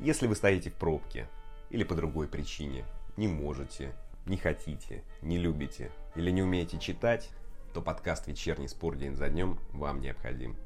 Если вы стоите в пробке или по другой причине, не можете, не хотите, не любите или не умеете читать, то подкаст «Вечерний спор день за днем» вам необходим.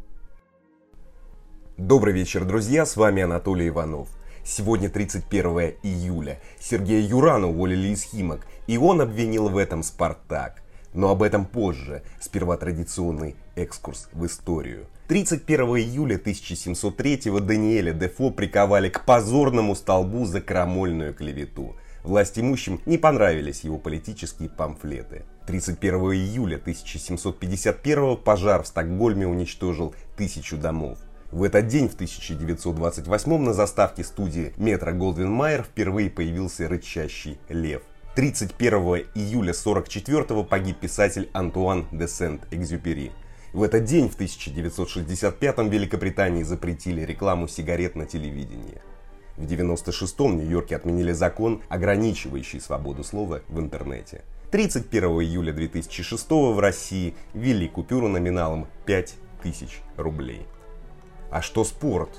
Добрый вечер, друзья, с вами Анатолий Иванов. Сегодня 31 июля. Сергея Юрана уволили из Химок, и он обвинил в этом «Спартак». Но об этом позже. Сперва традиционный экскурс в историю. 31 июля 1703 Даниэля Дефо приковали к позорному столбу за крамольную клевету. Власть имущим не понравились его политические памфлеты. 31 июля 1751 пожар в Стокгольме уничтожил тысячу домов. В этот день, в 1928 на заставке студии метро Голдвин Майер впервые появился рычащий лев. 31 июля 1944 погиб писатель Антуан де Сент-Экзюпери. В этот день, в 1965 в Великобритании запретили рекламу сигарет на телевидении. В 1996-м в Нью-Йорке отменили закон, ограничивающий свободу слова в интернете. 31 июля 2006 в России ввели купюру номиналом 5000 рублей. А что спорт?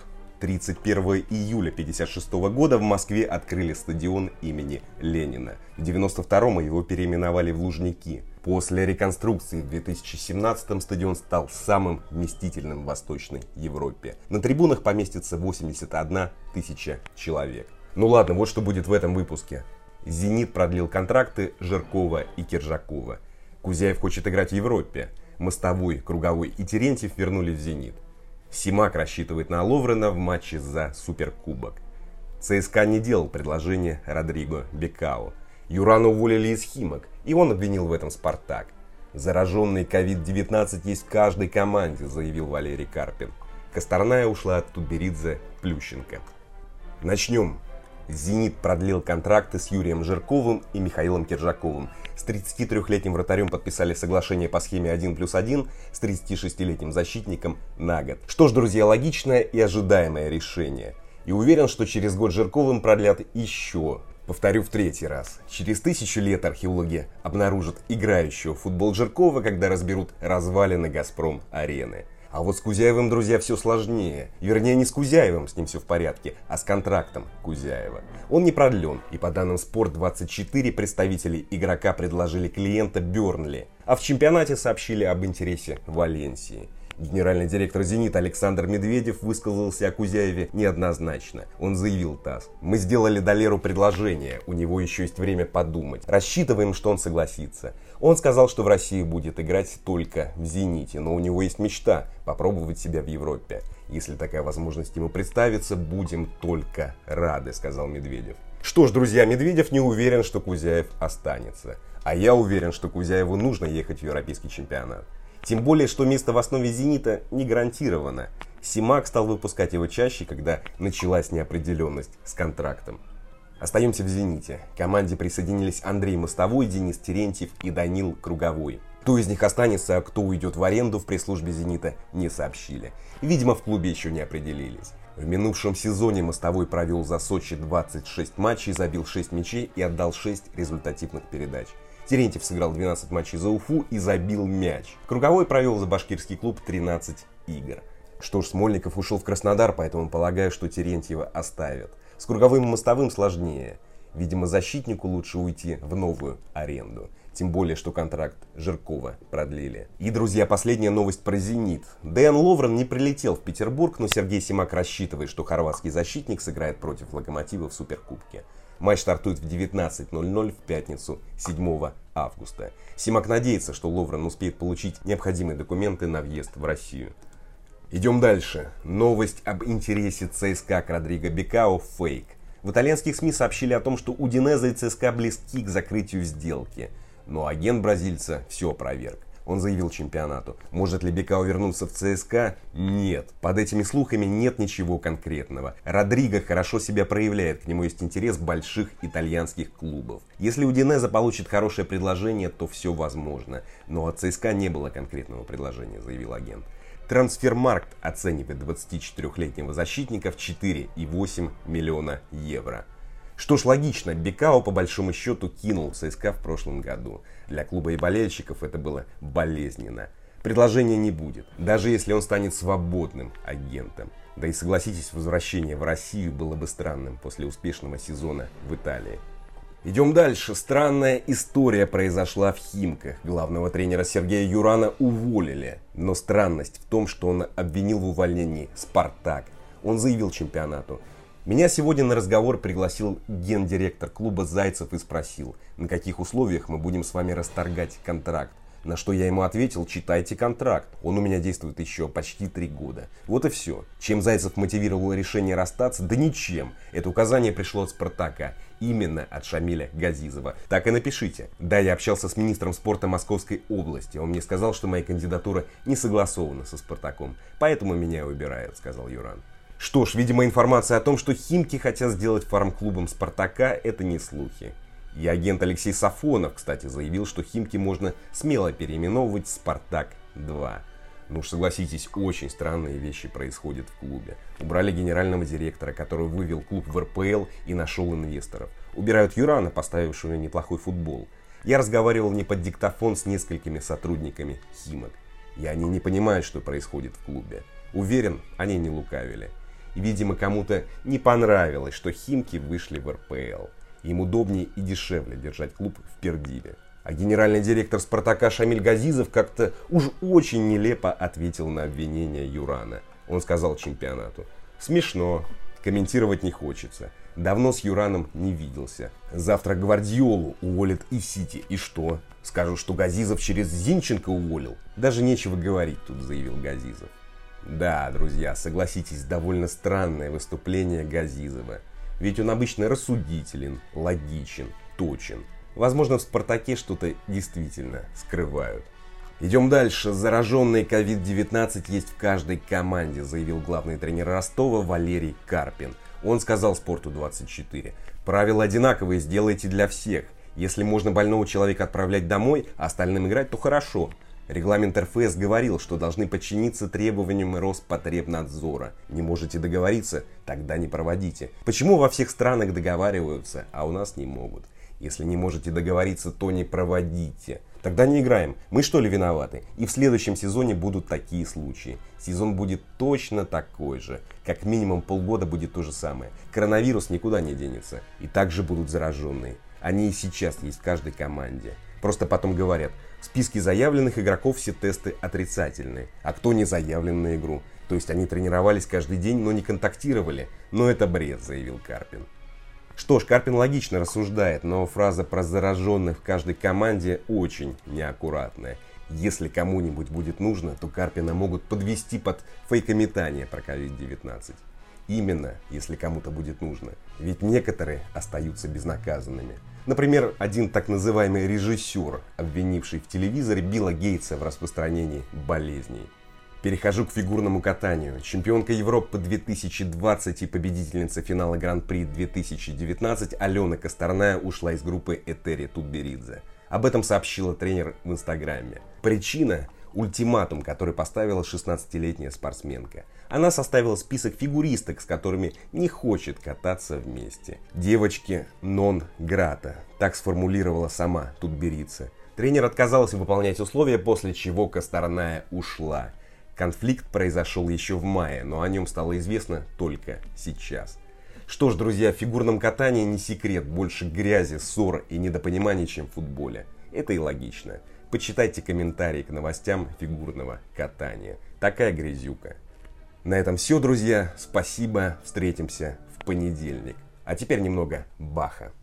31 июля 1956 года в Москве открыли стадион имени Ленина. В 1992 его переименовали в Лужники. После реконструкции в 2017 стадион стал самым вместительным в Восточной Европе. На трибунах поместится 81 тысяча человек. Ну ладно, вот что будет в этом выпуске. «Зенит» продлил контракты Жиркова и Киржакова. Кузяев хочет играть в Европе. Мостовой, Круговой и Терентьев вернулись в «Зенит». Симак рассчитывает на Ловрена в матче за Суперкубок. ЦСКА не делал предложение Родриго Бекао. Юрана уволили из Химок, и он обвинил в этом Спартак. Зараженный COVID-19 есть в каждой команде, заявил Валерий Карпин. Косторная ушла от Тутберидзе Плющенко. Начнем. «Зенит» продлил контракты с Юрием Жирковым и Михаилом Киржаковым. С 33-летним вратарем подписали соглашение по схеме 1 плюс 1, с 36-летним защитником на год. Что ж, друзья, логичное и ожидаемое решение. И уверен, что через год Жирковым продлят еще Повторю в третий раз. Через тысячу лет археологи обнаружат играющего в футбол Жиркова, когда разберут развалины «Газпром-арены». А вот с Кузяевым, друзья, все сложнее. Вернее, не с Кузяевым, с ним все в порядке, а с контрактом Кузяева. Он не продлен, и по данным Спорт24 представители игрока предложили клиента Бернли, а в чемпионате сообщили об интересе Валенсии. Генеральный директор «Зенита» Александр Медведев высказался о Кузяеве неоднозначно. Он заявил ТАСС. «Мы сделали Долеру предложение, у него еще есть время подумать. Рассчитываем, что он согласится. Он сказал, что в России будет играть только в «Зените», но у него есть мечта попробовать себя в Европе. Если такая возможность ему представится, будем только рады», — сказал Медведев. Что ж, друзья, Медведев не уверен, что Кузяев останется. А я уверен, что Кузяеву нужно ехать в европейский чемпионат. Тем более, что место в основе «Зенита» не гарантировано. Симак стал выпускать его чаще, когда началась неопределенность с контрактом. Остаемся в «Зените». К команде присоединились Андрей Мостовой, Денис Терентьев и Данил Круговой. Кто из них останется, а кто уйдет в аренду в пресс-службе «Зенита» не сообщили. Видимо, в клубе еще не определились. В минувшем сезоне Мостовой провел за Сочи 26 матчей, забил 6 мячей и отдал 6 результативных передач. Терентьев сыграл 12 матчей за Уфу и забил мяч. Круговой провел за башкирский клуб 13 игр. Что ж, Смольников ушел в Краснодар, поэтому полагаю, что Терентьева оставят. С Круговым и Мостовым сложнее. Видимо, защитнику лучше уйти в новую аренду. Тем более, что контракт Жиркова продлили. И, друзья, последняя новость про «Зенит». Дэн Ловрен не прилетел в Петербург, но Сергей Симак рассчитывает, что хорватский защитник сыграет против «Локомотива» в Суперкубке. Матч стартует в 19.00 в пятницу 7 августа. Симак надеется, что Ловрен успеет получить необходимые документы на въезд в Россию. Идем дальше. Новость об интересе ЦСКА к Родриго Бекао – фейк. В итальянских СМИ сообщили о том, что Удинеза и ЦСКА близки к закрытию сделки. Но агент бразильца все опроверг. Он заявил чемпионату. Может ли Бекао вернуться в ЦСКА? Нет. Под этими слухами нет ничего конкретного. Родриго хорошо себя проявляет, к нему есть интерес больших итальянских клубов. Если Удинеза получит хорошее предложение, то все возможно. Но от ЦСКА не было конкретного предложения, заявил агент. Трансфермаркт оценивает 24-летнего защитника в 4,8 миллиона евро. Что ж, логично, Бекао по большому счету кинул ЦСКА в прошлом году. Для клуба и болельщиков это было болезненно. предложения не будет, даже если он станет свободным агентом. Да и согласитесь, возвращение в Россию было бы странным после успешного сезона в Италии. Идем дальше. Странная история произошла в Химках. Главного тренера Сергея Юрана уволили. Но странность в том, что он обвинил в увольнении Спартак. Он заявил чемпионату. Меня сегодня на разговор пригласил гендиректор клуба Зайцев и спросил, на каких условиях мы будем с вами расторгать контракт. На что я ему ответил, читайте контракт. Он у меня действует еще почти три года. Вот и все. Чем Зайцев мотивировал решение расстаться? Да ничем. Это указание пришло от Спартака. Именно от Шамиля Газизова. Так и напишите. Да, я общался с министром спорта Московской области. Он мне сказал, что моя кандидатура не согласована со Спартаком. Поэтому меня убирают, сказал Юран. Что ж, видимо, информация о том, что Химки хотят сделать фарм-клубом Спартака, это не слухи. И агент Алексей Сафонов, кстати, заявил, что Химки можно смело переименовывать «Спартак-2». Ну уж согласитесь, очень странные вещи происходят в клубе. Убрали генерального директора, который вывел клуб в РПЛ и нашел инвесторов. Убирают Юрана, поставившего неплохой футбол. Я разговаривал не под диктофон с несколькими сотрудниками Химок. И они не понимают, что происходит в клубе. Уверен, они не лукавили. И, видимо, кому-то не понравилось, что Химки вышли в РПЛ. Им удобнее и дешевле держать клуб в Пердиве. А генеральный директор «Спартака» Шамиль Газизов как-то уж очень нелепо ответил на обвинение Юрана. Он сказал чемпионату. «Смешно. Комментировать не хочется. Давно с Юраном не виделся. Завтра Гвардиолу уволят и Сити. И что? Скажут, что Газизов через Зинченко уволил? Даже нечего говорить тут, заявил Газизов. Да, друзья, согласитесь, довольно странное выступление Газизова. Ведь он обычно рассудителен, логичен, точен. Возможно, в «Спартаке» что-то действительно скрывают. Идем дальше. Зараженный COVID-19 есть в каждой команде, заявил главный тренер Ростова Валерий Карпин. Он сказал «Спорту-24». Правила одинаковые, сделайте для всех. Если можно больного человека отправлять домой, а остальным играть, то хорошо. Регламент РФС говорил, что должны подчиниться требованиям Роспотребнадзора. Не можете договориться? Тогда не проводите. Почему во всех странах договариваются, а у нас не могут? Если не можете договориться, то не проводите. Тогда не играем. Мы что ли виноваты? И в следующем сезоне будут такие случаи. Сезон будет точно такой же. Как минимум полгода будет то же самое. Коронавирус никуда не денется. И также будут зараженные. Они и сейчас есть в каждой команде. Просто потом говорят, в списке заявленных игроков все тесты отрицательные, а кто не заявлен на игру. То есть они тренировались каждый день, но не контактировали. Но это бред, заявил Карпин. Что ж, Карпин логично рассуждает, но фраза про зараженных в каждой команде очень неаккуратная. Если кому-нибудь будет нужно, то Карпина могут подвести под фейкометание про COVID-19. Именно, если кому-то будет нужно. Ведь некоторые остаются безнаказанными. Например, один так называемый режиссер, обвинивший в телевизоре Билла Гейтса в распространении болезней. Перехожу к фигурному катанию. Чемпионка Европы 2020 и победительница финала Гран-при 2019 Алена Косторная ушла из группы Этери Тутберидзе. Об этом сообщила тренер в Инстаграме. Причина – ультиматум, который поставила 16-летняя спортсменка. Она составила список фигуристок, с которыми не хочет кататься вместе. Девочки нон-грата, так сформулировала сама Тутберидзе. Тренер отказался выполнять условия, после чего Косторная ушла. Конфликт произошел еще в мае, но о нем стало известно только сейчас. Что ж, друзья, в фигурном катании не секрет, больше грязи, ссор и недопониманий, чем в футболе. Это и логично. Почитайте комментарии к новостям фигурного катания. Такая грязюка. На этом все, друзья. Спасибо. Встретимся в понедельник. А теперь немного Баха.